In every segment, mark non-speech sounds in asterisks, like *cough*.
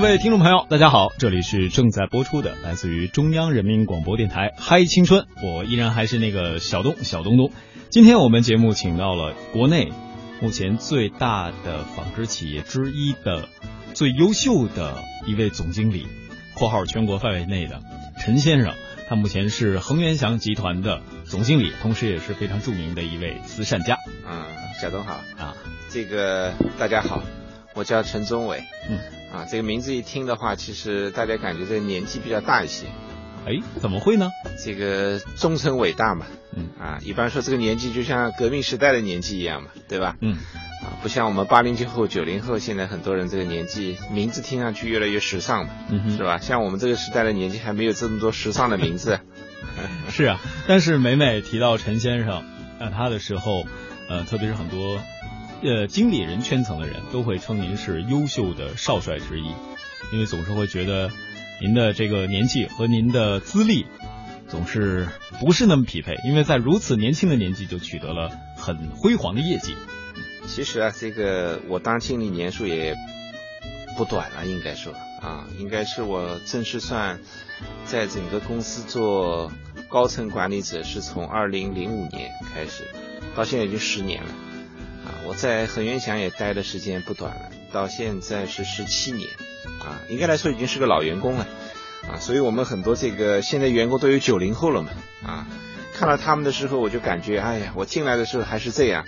各位听众朋友，大家好，这里是正在播出的来自于中央人民广播电台《嗨青春》，我依然还是那个小东小东东。今天我们节目请到了国内目前最大的纺织企业之一的最优秀的一位总经理（括号全国范围内的陈先生），他目前是恒源祥集团的总经理，同时也是非常著名的一位慈善家。嗯，小东好啊，这个大家好，我叫陈宗伟。嗯。啊，这个名字一听的话，其实大家感觉这个年纪比较大一些。哎，怎么会呢？这个忠诚伟大嘛。嗯。啊，一般说这个年纪就像革命时代的年纪一样嘛，对吧？嗯。啊，不像我们八零后、九零后，现在很多人这个年纪名字听上去越来越时尚嘛，嗯是吧？像我们这个时代的年纪还没有这么多时尚的名字。*laughs* 是啊，但是每每提到陈先生，那，他的时候，呃，特别是很多。呃，经理人圈层的人都会称您是优秀的少帅之一，因为总是会觉得您的这个年纪和您的资历总是不是那么匹配，因为在如此年轻的年纪就取得了很辉煌的业绩。其实啊，这个我当经理年数也不短了，应该说啊，应该是我正式算在整个公司做高层管理者，是从二零零五年开始，到现在已经十年了。我在恒源祥也待的时间不短了，到现在是十七年，啊，应该来说已经是个老员工了，啊，所以我们很多这个现在员工都有九零后了嘛，啊，看到他们的时候我就感觉，哎呀，我进来的时候还是这样，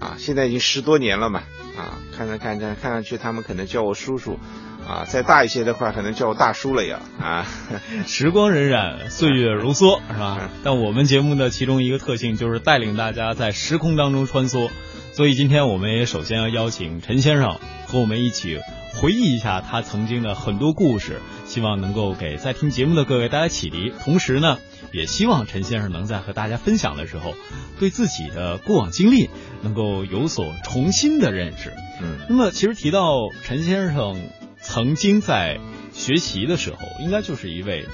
啊，现在已经十多年了嘛，啊，看着看着看上去他们可能叫我叔叔，啊，再大一些的话可能叫我大叔了呀，啊，*laughs* 时光荏苒，岁月如梭，是吧？但我们节目的其中一个特性就是带领大家在时空当中穿梭。所以今天我们也首先要邀请陈先生和我们一起回忆一下他曾经的很多故事，希望能够给在听节目的各位带来启迪。同时呢，也希望陈先生能在和大家分享的时候，对自己的过往经历能够有所重新的认识。嗯，那么其实提到陈先生曾经在学习的时候，应该就是一位。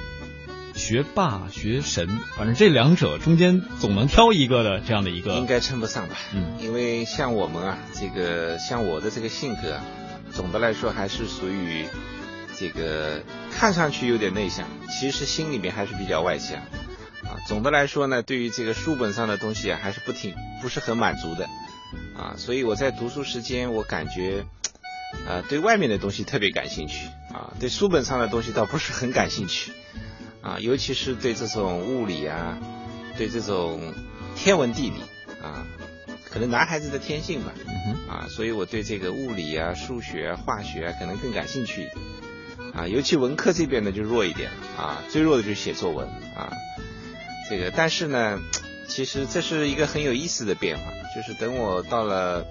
学霸、学神，反正这两者中间总能挑一个的这样的一个，应该称不上吧？嗯，因为像我们啊，这个像我的这个性格，总的来说还是属于这个看上去有点内向，其实心里面还是比较外向啊。总的来说呢，对于这个书本上的东西啊，还是不挺不是很满足的啊。所以我在读书时间，我感觉啊，对外面的东西特别感兴趣啊，对书本上的东西倒不是很感兴趣。啊，尤其是对这种物理啊，对这种天文地理啊，可能男孩子的天性吧，啊，所以我对这个物理啊、数学啊、化学啊可能更感兴趣一点，啊，尤其文科这边呢就弱一点啊，最弱的就是写作文啊，这个，但是呢，其实这是一个很有意思的变化，就是等我到了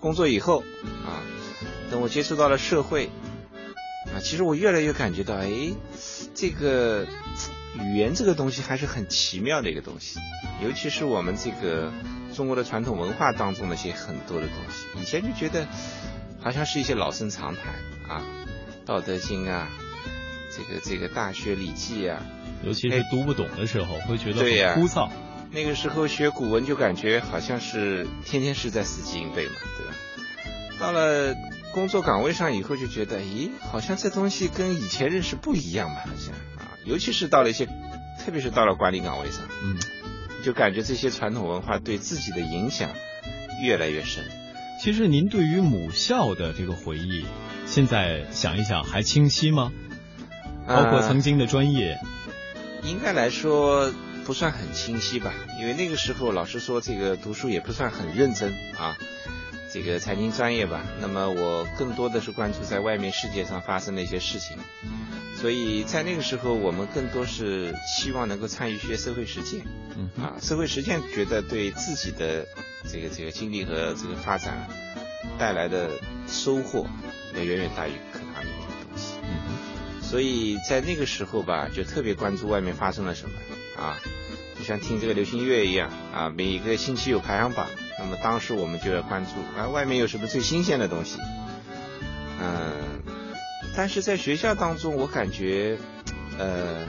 工作以后啊，等我接触到了社会。啊，其实我越来越感觉到，哎，这个语言这个东西还是很奇妙的一个东西，尤其是我们这个中国的传统文化当中那些很多的东西，以前就觉得好像是一些老生常谈啊，《道德经》啊，这个这个《大学》《礼记》啊，尤其是读不懂的时候会觉得很枯燥。那个时候学古文就感觉好像是天天是在死记硬背嘛，对吧？到了。工作岗位上以后就觉得，咦，好像这东西跟以前认识不一样吧？好像啊，尤其是到了一些，特别是到了管理岗位上，嗯，就感觉这些传统文化对自己的影响越来越深。其实您对于母校的这个回忆，现在想一想还清晰吗？包括曾经的专业，应该来说不算很清晰吧？因为那个时候老师说这个读书也不算很认真啊。这个财经专业吧，那么我更多的是关注在外面世界上发生的一些事情，所以在那个时候，我们更多是希望能够参与一些社会实践，嗯啊，社会实践觉得对自己的这个这个经历和这个发展带来的收获要远远大于课堂里面的东西。所以在那个时候吧，就特别关注外面发生了什么。啊，就像听这个流行音乐一样啊，每个星期有排行榜，那么当时我们就要关注啊，外面有什么最新鲜的东西，嗯，但是在学校当中，我感觉呃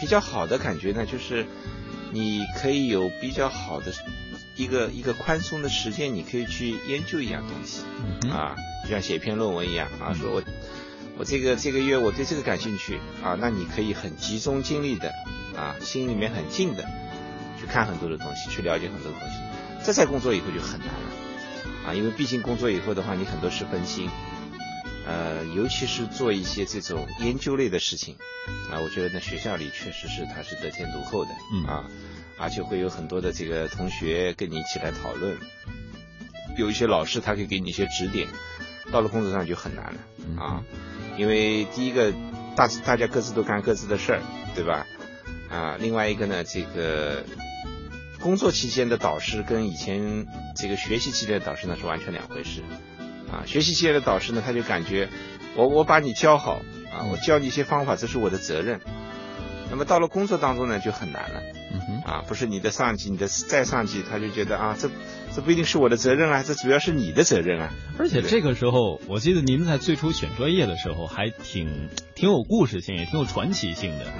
比较好的感觉呢，就是你可以有比较好的一个一个宽松的时间，你可以去研究一样东西啊，就像写篇论文一样啊，说我。我这个这个月我对这个感兴趣啊，那你可以很集中精力的啊，心里面很静的去看很多的东西，去了解很多的东西。这在工作以后就很难了啊，因为毕竟工作以后的话，你很多事分心，呃，尤其是做一些这种研究类的事情啊，我觉得在学校里确实是它是得天独厚的啊，而且会有很多的这个同学跟你一起来讨论，有一些老师他可以给你一些指点，到了工作上就很难了啊。因为第一个，大大家各自都干各自的事儿，对吧？啊，另外一个呢，这个工作期间的导师跟以前这个学习期间的导师呢是完全两回事。啊，学习期间的导师呢，他就感觉我我把你教好啊，我教你一些方法，这是我的责任。那么到了工作当中呢，就很难了。嗯哼。啊，不是你的上级，你的再上级，他就觉得啊，这这不一定是我的责任啊，这主要是你的责任啊。而且这个时候，我记得您在最初选专业的时候，还挺挺有故事性，也挺有传奇性的。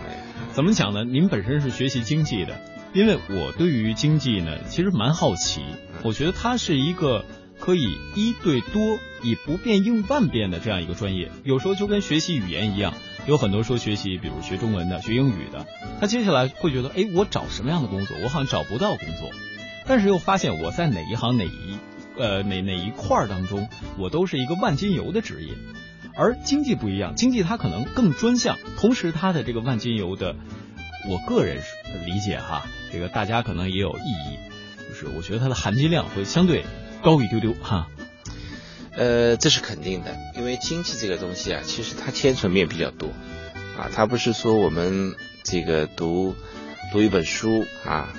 怎么讲呢？您本身是学习经济的，因为我对于经济呢，其实蛮好奇。我觉得它是一个可以一对多，以不变应万变的这样一个专业。有时候就跟学习语言一样。有很多说学习，比如学中文的、学英语的，他接下来会觉得，哎，我找什么样的工作？我好像找不到工作，但是又发现我在哪一行、哪一呃哪哪一块当中，我都是一个万金油的职业。而经济不一样，经济它可能更专项，同时它的这个万金油的，我个人理解哈，这个大家可能也有异议，就是我觉得它的含金量会相对高一丢丢哈。呃，这是肯定的，因为经济这个东西啊，其实它牵扯面比较多，啊，它不是说我们这个读读一本书啊，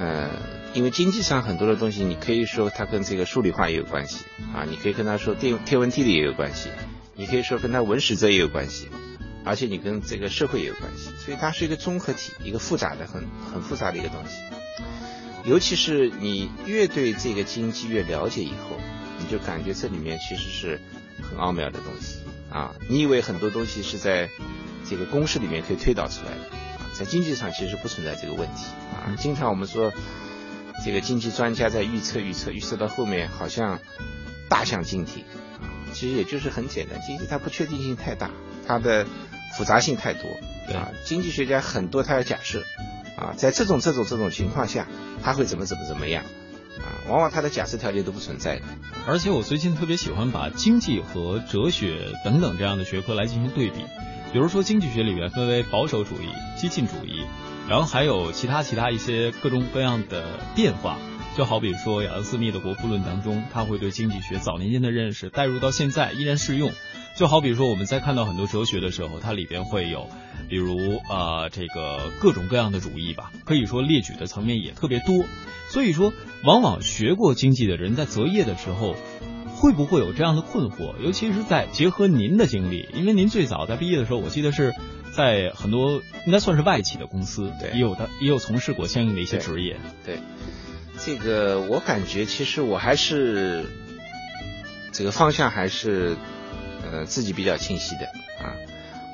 呃，因为经济上很多的东西，你可以说它跟这个数理化也有关系啊，你可以跟他说天天文地理也有关系，你可以说跟他文史哲也有关系，而且你跟这个社会也有关系，所以它是一个综合体，一个复杂的很很复杂的一个东西，尤其是你越对这个经济越了解以后。你就感觉这里面其实是很奥妙的东西啊！你以为很多东西是在这个公式里面可以推导出来的啊，在经济上其实不存在这个问题啊。经常我们说这个经济专家在预测预测预测到后面好像大相径庭，其实也就是很简单，经济它不确定性太大，它的复杂性太多啊。经济学家很多他要假设啊，在这种这种这种情况下，他会怎么怎么怎么样。啊，往往他的假设条件都不存在的。而且我最近特别喜欢把经济和哲学等等这样的学科来进行对比。比如说经济学里面分为保守主义、激进主义，然后还有其他其他一些各种各样的变化。就好比说亚当斯密的《国富论》当中，他会对经济学早年间的认识带入到现在依然适用。就好比说我们在看到很多哲学的时候，它里边会有，比如啊这个各种各样的主义吧，可以说列举的层面也特别多。所以说，往往学过经济的人在择业的时候，会不会有这样的困惑？尤其是在结合您的经历，因为您最早在毕业的时候，我记得是在很多应该算是外企的公司，对，也有的也有从事过相应的一些职业。对，这个我感觉其实我还是这个方向还是呃自己比较清晰的啊。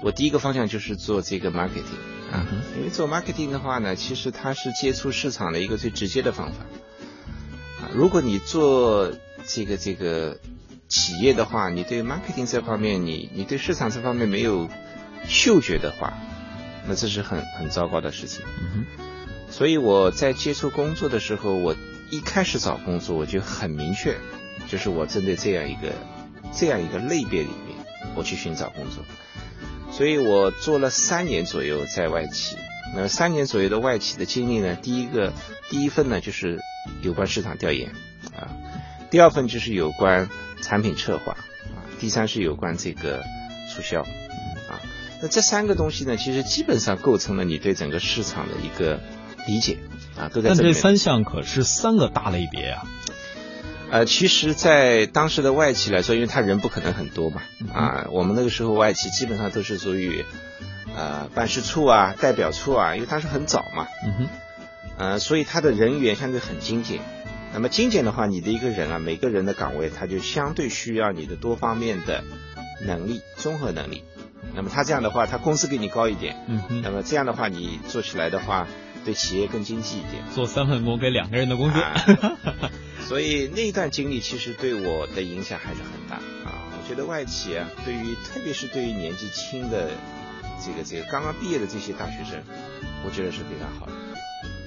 我第一个方向就是做这个 marketing。啊，因为做 marketing 的话呢，其实它是接触市场的一个最直接的方法。啊，如果你做这个这个企业的话，你对 marketing 这方面，你你对市场这方面没有嗅觉的话，那这是很很糟糕的事情。所以我在接触工作的时候，我一开始找工作我就很明确，就是我针对这样一个这样一个类别里面，我去寻找工作。所以我做了三年左右在外企，那三年左右的外企的经历呢，第一个第一份呢就是有关市场调研啊，第二份就是有关产品策划啊，第三是有关这个促销啊，那这三个东西呢，其实基本上构成了你对整个市场的一个理解啊，都在。但这三项可是三个大类别啊。呃，其实，在当时的外企来说，因为他人不可能很多嘛，啊，我们那个时候外企基本上都是属于，呃，办事处啊、代表处啊，因为当时很早嘛，嗯哼，呃，所以他的人员相对很精简。那么精简的话，你的一个人啊，每个人的岗位，他就相对需要你的多方面的能力、综合能力。那么他这样的话，他工资给你高一点，嗯哼，那么这样的话，你做起来的话，对企业更经济一点。做三份工给两个人的工资。啊 *laughs* 所以那一段经历其实对我的影响还是很大啊！我觉得外企啊，对于特别是对于年纪轻的这个这个刚刚毕业的这些大学生，我觉得是非常好的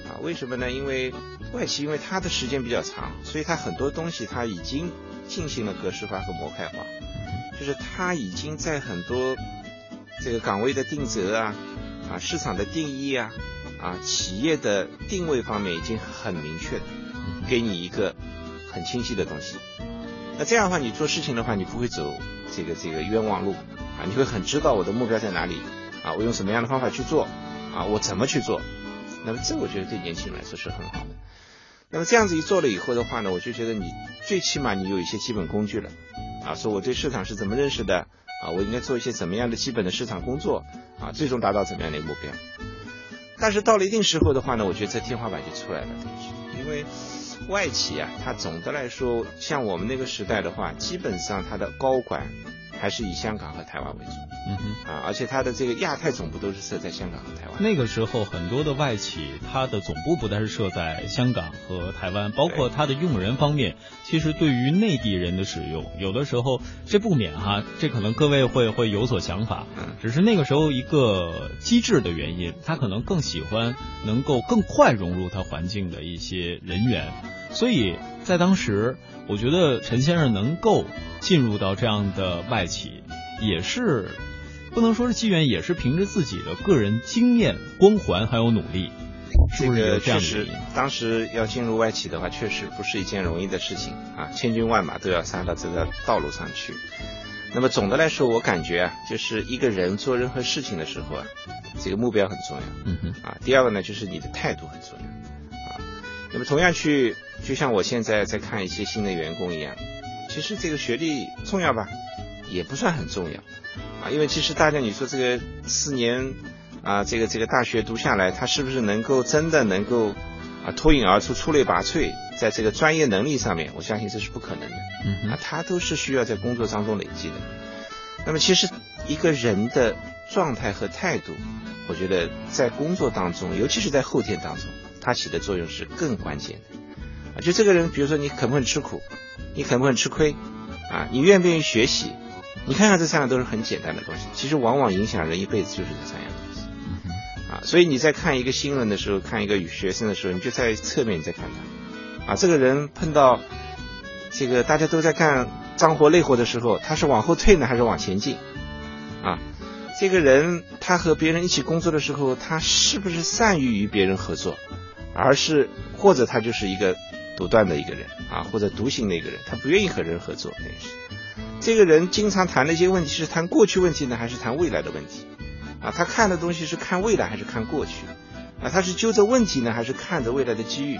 啊！为什么呢？因为外企因为它的时间比较长，所以它很多东西它已经进行了格式化和模块化，就是它已经在很多这个岗位的定责啊啊市场的定义啊啊企业的定位方面已经很明确的。给你一个很清晰的东西，那这样的话，你做事情的话，你不会走这个这个冤枉路啊，你会很知道我的目标在哪里啊，我用什么样的方法去做啊，我怎么去做，那么这我觉得对年轻人来说是很好的。那么这样子一做了以后的话呢，我就觉得你最起码你有一些基本工具了啊，说我对市场是怎么认识的啊，我应该做一些怎么样的基本的市场工作啊，最终达到怎么样的一个目标。但是到了一定时候的话呢，我觉得这天花板就出来了，因为。外企啊，它总的来说，像我们那个时代的话，基本上它的高管还是以香港和台湾为主。嗯哼，啊，而且它的这个亚太总部都是设在香港和台湾。那个时候，很多的外企，它的总部不但是设在香港和台湾，包括它的用人方面，其实对于内地人的使用，有的时候这不免哈，这可能各位会会有所想法。嗯，只是那个时候一个机制的原因，他可能更喜欢能够更快融入他环境的一些人员，所以在当时，我觉得陈先生能够进入到这样的外企，也是。不能说是机缘，也是凭着自己的个人经验、光环还有努力，是不是有这样的确实，当时要进入外企的话，确实不是一件容易的事情啊，千军万马都要杀到这个道路上去。那么总的来说，我感觉啊，就是一个人做任何事情的时候啊，这个目标很重要，嗯哼，啊，第二个呢，就是你的态度很重要，啊，那么同样去，就像我现在在看一些新的员工一样，其实这个学历重要吧，也不算很重要。啊，因为其实大家你说这个四年啊，这个这个大学读下来，他是不是能够真的能够啊脱颖而出、出类拔萃，在这个专业能力上面，我相信这是不可能的。嗯啊，他都是需要在工作当中累积的。那么其实一个人的状态和态度，我觉得在工作当中，尤其是在后天当中，它起的作用是更关键的。啊，就这个人，比如说你肯不肯吃苦，你肯不肯吃亏，啊，你愿不愿意学习。你看看这三样都是很简单的东西，其实往往影响人一辈子就是这三样东西。啊，所以你在看一个新闻的时候，看一个学生的时候，你就在侧面你在看他，啊，这个人碰到这个大家都在干脏活累活的时候，他是往后退呢，还是往前进？啊，这个人他和别人一起工作的时候，他是不是善于与别人合作，而是或者他就是一个独断的一个人啊，或者独行的一个人，他不愿意和人合作，那是。这个人经常谈的一些问题是谈过去问题呢，还是谈未来的问题？啊，他看的东西是看未来还是看过去？啊，他是揪着问题呢，还是看着未来的机遇？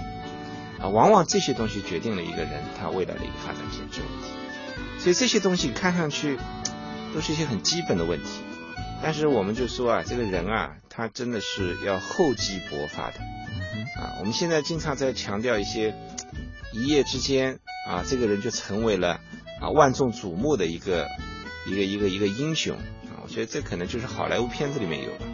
啊，往往这些东西决定了一个人他未来的一个发展潜质问题。所以这些东西看上去 *tsk* 都是一些很基本的问题，但是我们就说啊，这个人啊，他真的是要厚积薄发的。啊，我们现在经常在强调一些一夜之间啊，这个人就成为了。啊，万众瞩目的一个一个一个一个英雄啊，我觉得这可能就是好莱坞片子里面有的，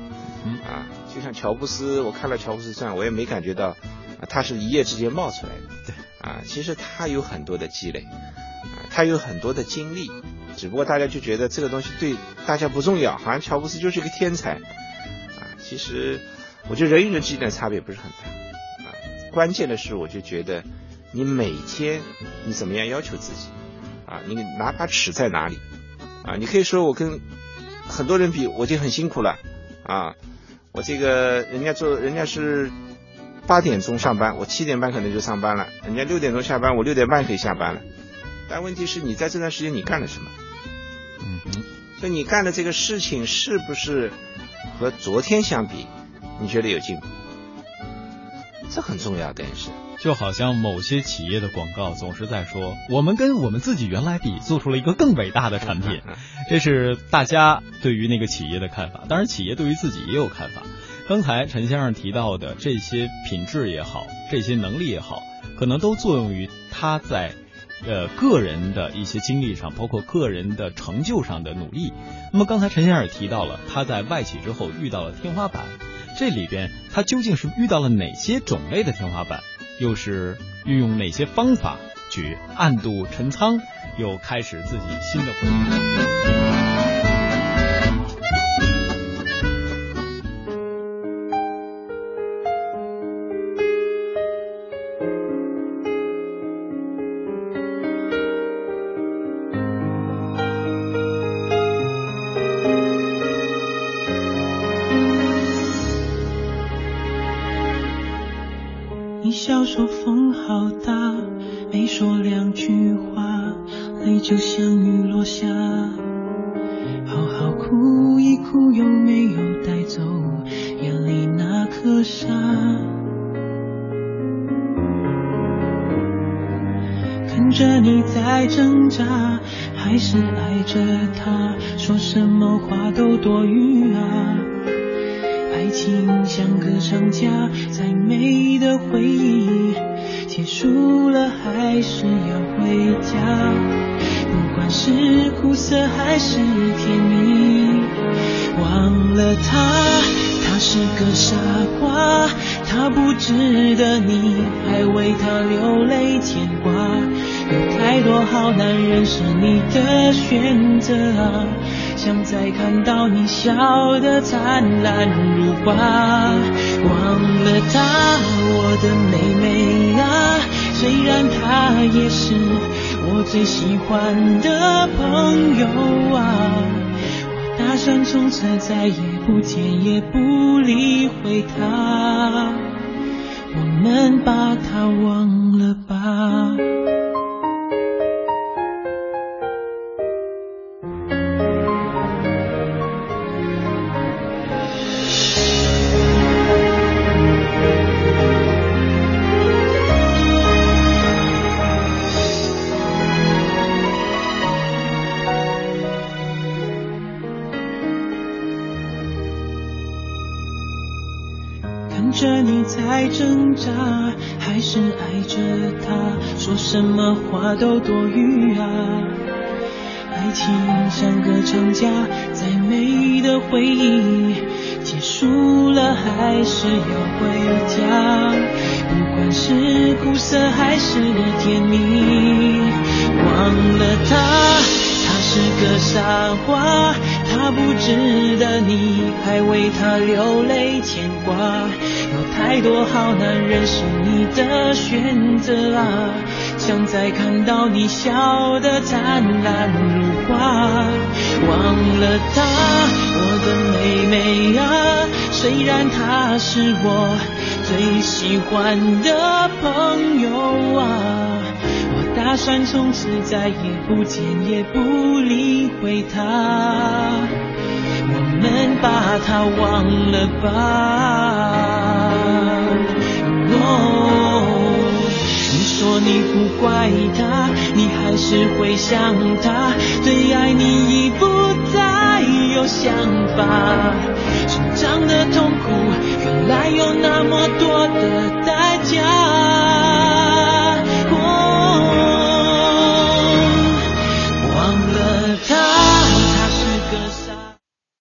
啊，就像乔布斯，我看了乔布斯传，我也没感觉到啊，他是一夜之间冒出来的，对，啊，其实他有很多的积累，啊，他有很多的经历，只不过大家就觉得这个东西对大家不重要，好像乔布斯就是一个天才，啊，其实我觉得人与人之间的差别不是很大，啊，关键的是我就觉得你每天你怎么样要求自己。啊，你拿把尺在哪里？啊，你可以说我跟很多人比，我就很辛苦了。啊，我这个人家做，人家是八点钟上班，我七点半可能就上班了；人家六点钟下班，我六点半可以下班了。但问题是你在这段时间你干了什么？嗯哼，所以你干的这个事情是不是和昨天相比，你觉得有进步？这很重要，等于是，就好像某些企业的广告总是在说，我们跟我们自己原来比，做出了一个更伟大的产品。*laughs* 这是大家对于那个企业的看法，当然企业对于自己也有看法。刚才陈先生提到的这些品质也好，这些能力也好，可能都作用于他在呃个人的一些经历上，包括个人的成就上的努力。那么刚才陈先生也提到了，他在外企之后遇到了天花板，这里边他究竟是遇到了哪些种类的天花板？又是运用哪些方法去暗度陈仓，又开始自己新的回忆？那颗沙？看着你在挣扎，还是爱着他，说什么话都多余啊。爱情像个长假，再美的回忆结束了，还是要回家。不管是苦涩还是甜蜜，忘了，他是个傻瓜，他不值得你还为他流泪牵挂。有太多好男人是你的选择啊。想再看到你笑得灿烂如花，忘了他，我的妹妹啊，虽然他也是我最喜欢的朋友啊，我打算从此再也不见也不理会他，我们把他忘了吧。什么话都多余啊！爱情像个长假，再美的回忆结束了，还是要回家。不管是苦涩还是甜蜜，忘了他，他是个傻瓜，他不值得你还为他流泪牵挂。有太多好男人是你的选择啊，想再看到你笑得灿烂如花。忘了她，我的妹妹啊，虽然她是我最喜欢的朋友啊，我打算从此再也不见也不理会他，我们把他忘了吧。说你不怪他，你还是会想他，对爱你已不再有想法。成长的痛苦，原来有那么多的代价。